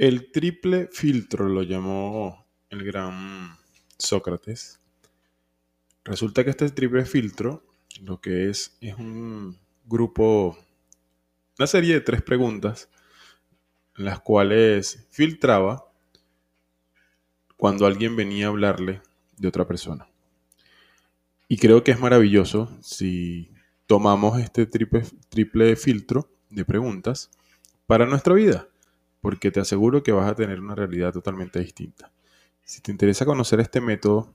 El triple filtro lo llamó el gran Sócrates. Resulta que este triple filtro lo que es es un grupo, una serie de tres preguntas, en las cuales filtraba cuando alguien venía a hablarle de otra persona. Y creo que es maravilloso si tomamos este triple, triple filtro de preguntas para nuestra vida, porque te aseguro que vas a tener una realidad totalmente distinta. Si te interesa conocer este método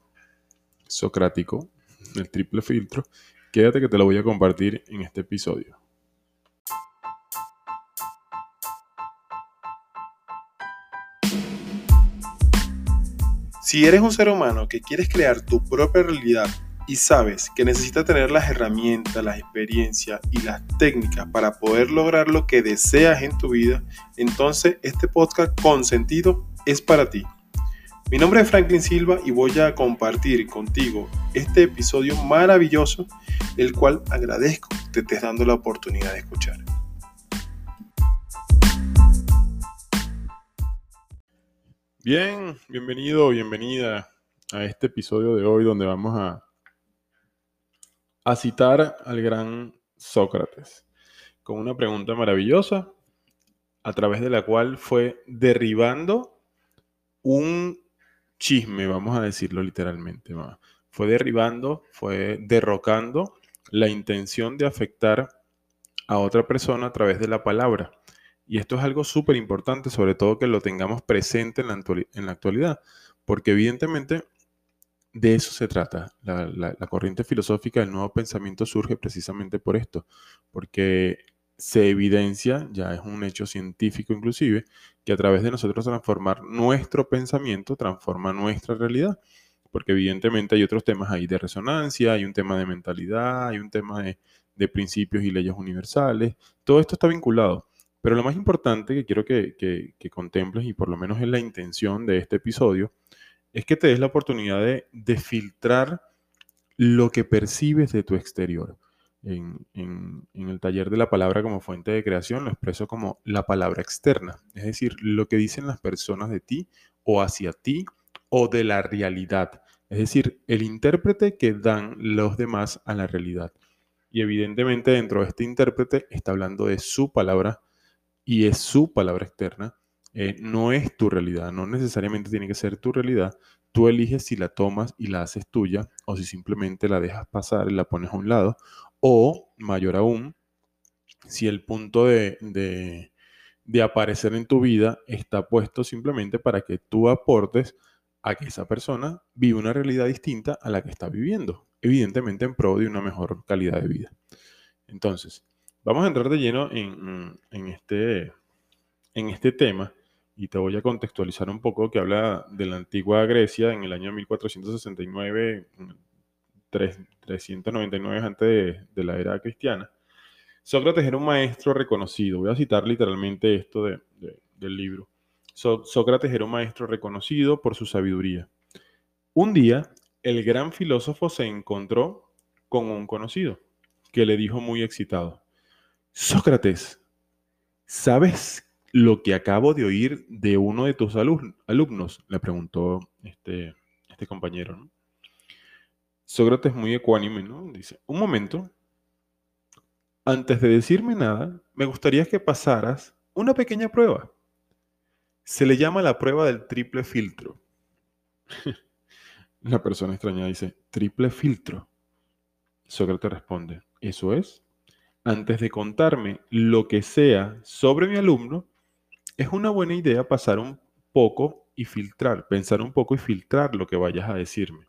socrático, el triple filtro, quédate que te lo voy a compartir en este episodio. Si eres un ser humano que quieres crear tu propia realidad y sabes que necesitas tener las herramientas, las experiencias y las técnicas para poder lograr lo que deseas en tu vida, entonces este podcast con sentido es para ti. Mi nombre es Franklin Silva y voy a compartir contigo este episodio maravilloso, el cual agradezco que te estés dando la oportunidad de escuchar. Bien, bienvenido, bienvenida a este episodio de hoy donde vamos a, a citar al gran Sócrates con una pregunta maravillosa a través de la cual fue derribando un chisme, vamos a decirlo literalmente. Fue derribando, fue derrocando la intención de afectar a otra persona a través de la palabra. Y esto es algo súper importante, sobre todo que lo tengamos presente en la, actualidad, porque evidentemente de eso se trata. La, corriente filosófica del nuevo pensamiento surge precisamente por esto, porque se evidencia, ya es un hecho científico inclusive, que a través de nosotros transformar nuestro pensamiento transforma nuestra realidad. Porque evidentemente hay otros temas ahí de resonancia, hay un tema de mentalidad, hay un tema de, principios y leyes universales. Todo esto está vinculado. Pero lo más importante que quiero que, que, contemples, y por lo menos es la intención de este episodio, es que te des la oportunidad de, filtrar lo que percibes de tu exterior. En, el taller de la palabra como fuente de creación lo expreso como la palabra externa, es decir, lo que dicen las personas de ti o hacia ti o de la realidad, es decir, el intérprete que dan los demás a la realidad. Y evidentemente dentro de este intérprete está hablando de su palabra y es su palabra externa, eh, no es tu realidad, no necesariamente tiene que ser tu realidad. Tú eliges si la tomas y la haces tuya o si simplemente la dejas pasar y la pones a un lado. O, mayor aún, si el punto de, de, de aparecer en tu vida está puesto simplemente para que tú aportes a que esa persona viva una realidad distinta a la que está viviendo, evidentemente en pro de una mejor calidad de vida. Entonces, Vamos a entrar de lleno en, este, en este tema y te voy a contextualizar un poco que habla de la antigua Grecia en el año 1469, 399 antes de, la era cristiana. Sócrates era un maestro reconocido. Voy a citar literalmente esto del libro. Sócrates era un maestro reconocido por su sabiduría. Un día, el gran filósofo se encontró con un conocido que le dijo muy excitado, Sócrates, ¿sabes lo que acabo de oír de uno de tus alumnos? Le preguntó este, este compañero. Sócrates muy ecuánime, ¿no? Dice, un momento, antes de decirme nada, me gustaría que pasaras una pequeña prueba. Se le llama la prueba del triple filtro. la persona extraña dice, triple filtro. Sócrates responde, ¿eso es? antes de contarme lo que sea sobre mi alumno, es una buena idea pasar un poco y filtrar, pensar un poco y filtrar lo que vayas a decirme.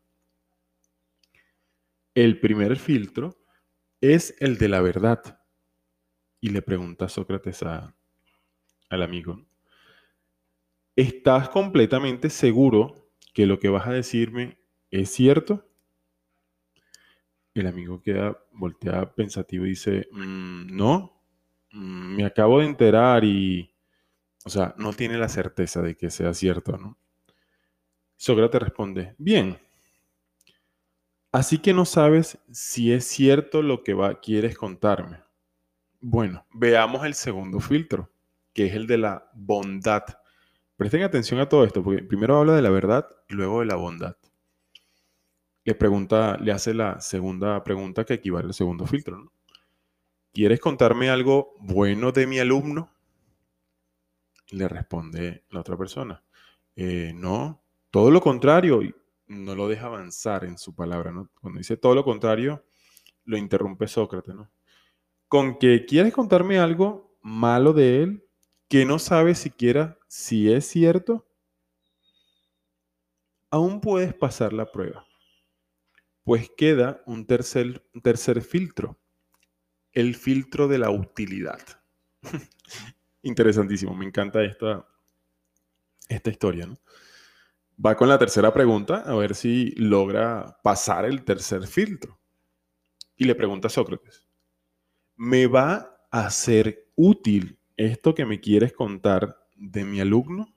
El primer filtro es el de la verdad. Y le pregunta Sócrates al amigo, ¿estás completamente seguro que lo que vas a decirme es cierto? El amigo queda, voltea pensativo y dice, mm, no, mm, me acabo de enterar y, o sea, no tiene la certeza de que sea cierto, ¿no? Sócrates responde, bien, así que no sabes si es cierto lo que va, quieres contarme. Bueno, veamos el segundo filtro, que es el de la bondad. Presten atención a todo esto, porque primero habla de la verdad y luego de la bondad. Le pregunta, le hace la segunda pregunta que equivale al segundo filtro. ¿Quieres contarme algo bueno de mi alumno? Le responde la otra persona. Eh, no, todo lo contrario, no lo deja avanzar en su palabra. ¿no? Cuando dice todo lo contrario, lo interrumpe Sócrates. ¿no? Con que quieres contarme algo malo de él que no sabes siquiera si es cierto, aún puedes pasar la prueba. Pues queda un tercer, tercer filtro, el filtro de la utilidad. Interesantísimo, me encanta esta, esta historia. Va con la tercera pregunta, a ver si logra pasar el tercer filtro. Y le pregunta a Sócrates, ¿me va a ser útil esto que me quieres contar de mi alumno?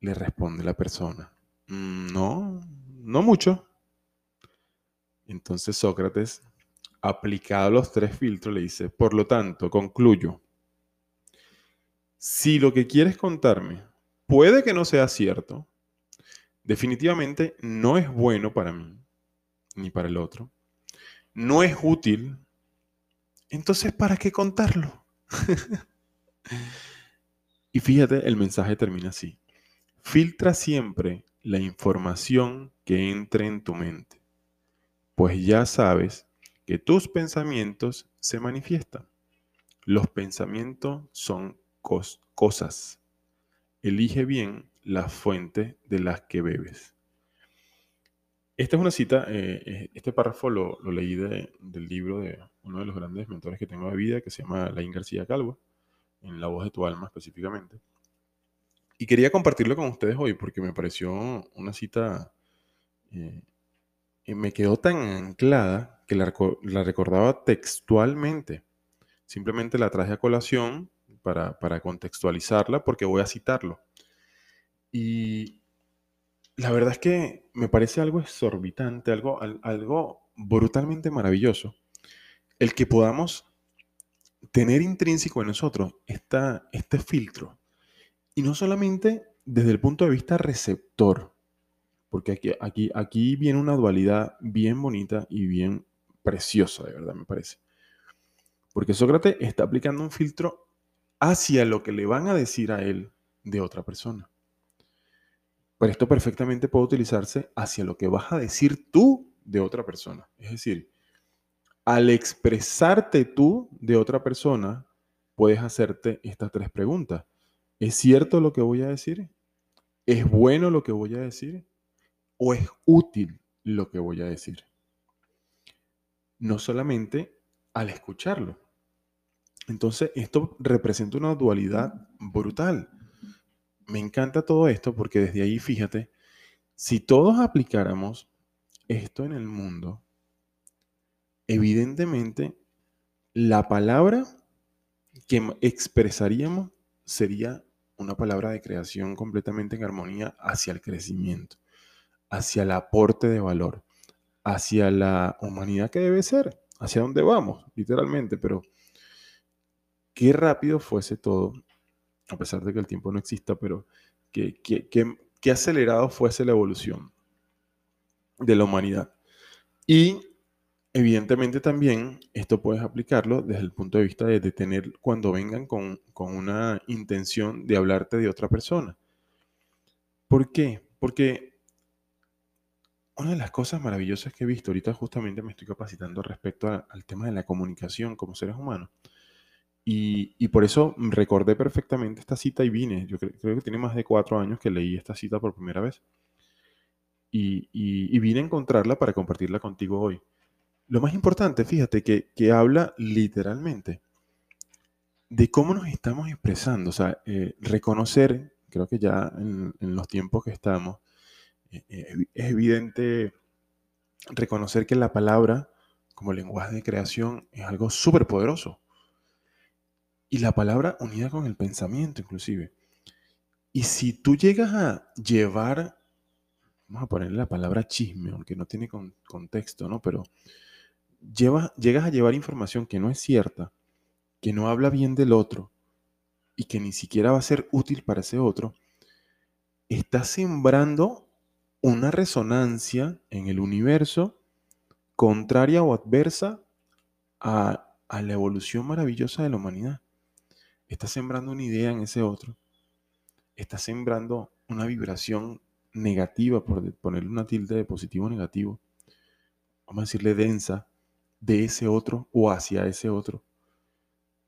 Le responde la persona, mm, no, no mucho. Entonces Sócrates, aplicado los tres filtros, le dice, por lo tanto, concluyo, si lo que quieres contarme puede que no sea cierto, definitivamente no es bueno para mí ni para el otro, no es útil, entonces ¿para qué contarlo? y fíjate, el mensaje termina así. Filtra siempre la información que entre en tu mente, pues ya sabes que tus pensamientos se manifiestan. Los pensamientos son cosas. Elige bien la fuente de las que bebes. Esta es una cita, eh, eh, este párrafo lo, leí del libro de uno de los grandes mentores que tengo de vida, que se llama Laín García Calvo, en La voz de tu alma específicamente. Y quería compartirlo con ustedes hoy porque me pareció una cita, eh, me quedó tan anclada que la, la recordaba textualmente. Simplemente la traje a colación para, contextualizarla porque voy a citarlo. Y la verdad es que me parece algo exorbitante, algo, algo brutalmente maravilloso, el que podamos tener intrínseco en nosotros esta, este filtro. Y no solamente desde el punto de vista receptor, porque aquí, aquí, aquí viene una dualidad bien bonita y bien preciosa, de verdad, me parece. Porque Sócrates está aplicando un filtro hacia lo que le van a decir a él de otra persona. Pero esto perfectamente puede utilizarse hacia lo que vas a decir tú de otra persona. Es decir, al expresarte tú de otra persona, puedes hacerte estas tres preguntas. ¿Es cierto lo que voy a decir? ¿Es bueno lo que voy a decir? ¿O es útil lo que voy a decir? No solamente al escucharlo, entonces, esto representa una dualidad brutal. Me encanta todo esto porque desde ahí, fíjate, si todos aplicáramos esto en el mundo, evidentemente la palabra que expresaríamos sería una palabra de creación completamente en armonía hacia el crecimiento, hacia el aporte de valor, hacia la humanidad que debe ser, hacia dónde vamos, literalmente, pero qué rápido fuese todo, a pesar de que el tiempo no exista, pero qué, qué, acelerado fuese la evolución de la humanidad. Y evidentemente también esto puedes aplicarlo desde el punto de vista de detener cuando vengan con, con, una intención de hablarte de otra persona. ¿Por qué? Porque una de las cosas maravillosas que he visto, ahorita justamente me estoy capacitando respecto al tema de la comunicación como seres humanos, y, por eso recordé perfectamente esta cita y vine. Yo creo, que tiene más de cuatro años que leí esta cita por primera vez. Y, vine a encontrarla para compartirla contigo hoy. Lo más importante, fíjate, que, que habla literalmente de cómo nos estamos expresando. O sea, eh, reconocer, creo que ya en, los tiempos que estamos, eh, eh, es evidente reconocer que la palabra como lenguaje de creación es algo súper poderoso y la palabra unida con el pensamiento inclusive. Y si tú llegas a llevar, vamos a ponerle la palabra chisme, aunque no tiene contexto, ¿no? Pero llevas, llegas a llevar información que no es cierta, que no habla bien del otro, y que ni siquiera va a ser útil para ese otro, está sembrando una resonancia en el universo contraria o adversa a, la evolución maravillosa de la humanidad. Está sembrando una idea en ese otro. Está sembrando una vibración negativa, por ponerle una tilde de positivo o negativo. Vamos a decirle densa, de ese otro o hacia ese otro.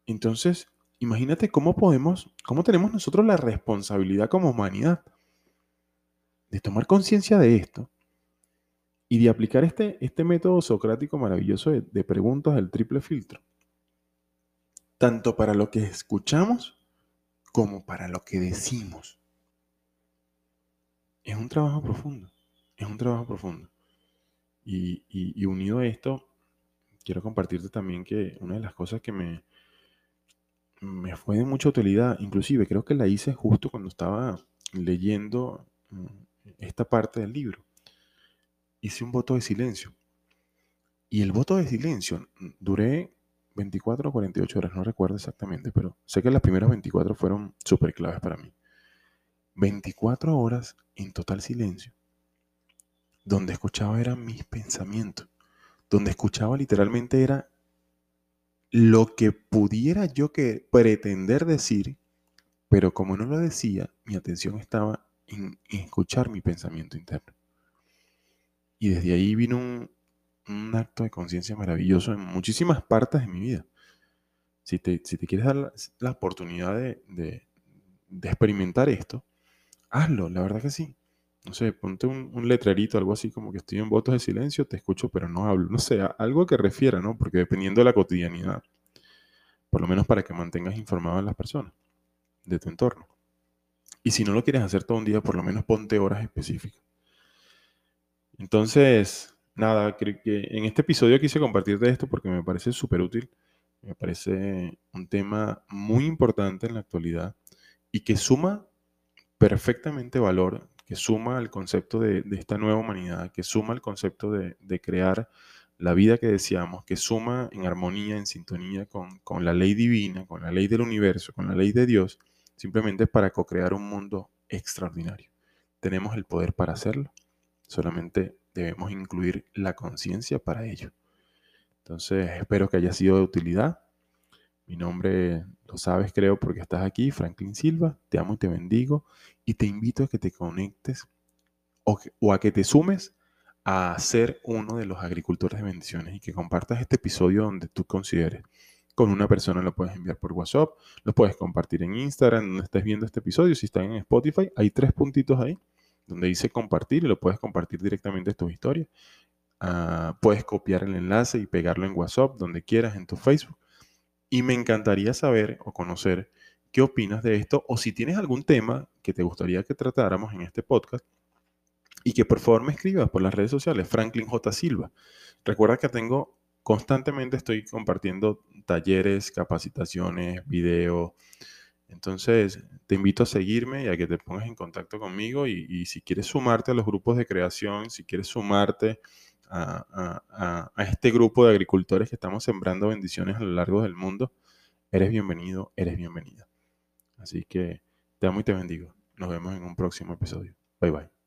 Entonces, imagínate cómo podemos, cómo tenemos nosotros la responsabilidad como humanidad de tomar conciencia de esto y de aplicar este, este método socrático maravilloso de preguntas del triple filtro, tanto para lo que escuchamos como para lo que decimos. Es un trabajo profundo, es un trabajo profundo. Y, unido a esto, quiero compartirte también que una de las cosas que me, me fue de mucha utilidad, inclusive creo que la hice justo cuando estaba leyendo mm, esta parte del libro. Hice un voto de silencio. Y el voto de silencio, mm, duré 24 o 48 horas, no recuerdo exactamente, pero sé que las primeras 24 fueron súper claves para mí. 24 horas en total silencio, donde escuchaba eran mis pensamientos, donde escuchaba literalmente era lo que pudiera yo que pretender decir, pero como no lo decía, mi atención estaba en, escuchar mi pensamiento interno. Y desde ahí vino un, acto de conciencia maravilloso en muchísimas partes de mi vida. Si te, si te quieres dar la, oportunidad de, experimentar esto, hazlo, la verdad que sí. No sé, ponte un, un, letrerito, algo así como que estoy en votos de silencio, te escucho, pero no hablo. No sé, algo que refiera, ¿no? Porque dependiendo de la cotidianidad, por lo menos para que mantengas informadas a las personas de tu entorno. Y si no lo quieres hacer todo un día, por lo menos ponte horas específicas. Entonces, nada, creo que en este episodio quise compartirte esto porque me parece súper útil. Me parece un tema muy importante en la actualidad y que suma perfectamente valor, que suma al concepto de, esta nueva humanidad, que suma al concepto de, crear la vida que deseamos, que suma en armonía, en sintonía con, con la ley divina, con la ley del universo, con la ley de Dios simplemente para co-crear un mundo extraordinario. Tenemos el poder para hacerlo, solamente debemos incluir la conciencia para ello. Entonces, espero que haya sido de utilidad. Mi nombre lo sabes, creo, porque estás aquí, Franklin Silva. Te amo y te bendigo. Y te invito a que te conectes o, o a que te sumes a ser uno de los agricultores de bendiciones y que compartas este episodio donde tú consideres con una persona lo puedes enviar por WhatsApp, lo puedes compartir en Instagram, donde estés viendo este episodio. Si están en Spotify, hay tres puntitos ahí donde dice compartir y lo puedes compartir directamente en tus historias. Ah, puedes copiar el enlace y pegarlo en WhatsApp, donde quieras, en tu Facebook. Y me encantaría saber o conocer qué opinas de esto o si tienes algún tema que te gustaría que tratáramos en este podcast y que por favor me escribas por las redes sociales, Franklin J. Silva. Recuerda que tengo constantemente estoy compartiendo talleres, capacitaciones, videos. Entonces, te invito a seguirme y a que te pongas en contacto conmigo y, si quieres sumarte a los grupos de creación, si quieres sumarte a, a, este grupo de agricultores que estamos sembrando bendiciones a lo largo del mundo, eres bienvenido, eres bienvenida. Así que te amo y te bendigo. Nos vemos en un próximo episodio. Bye bye.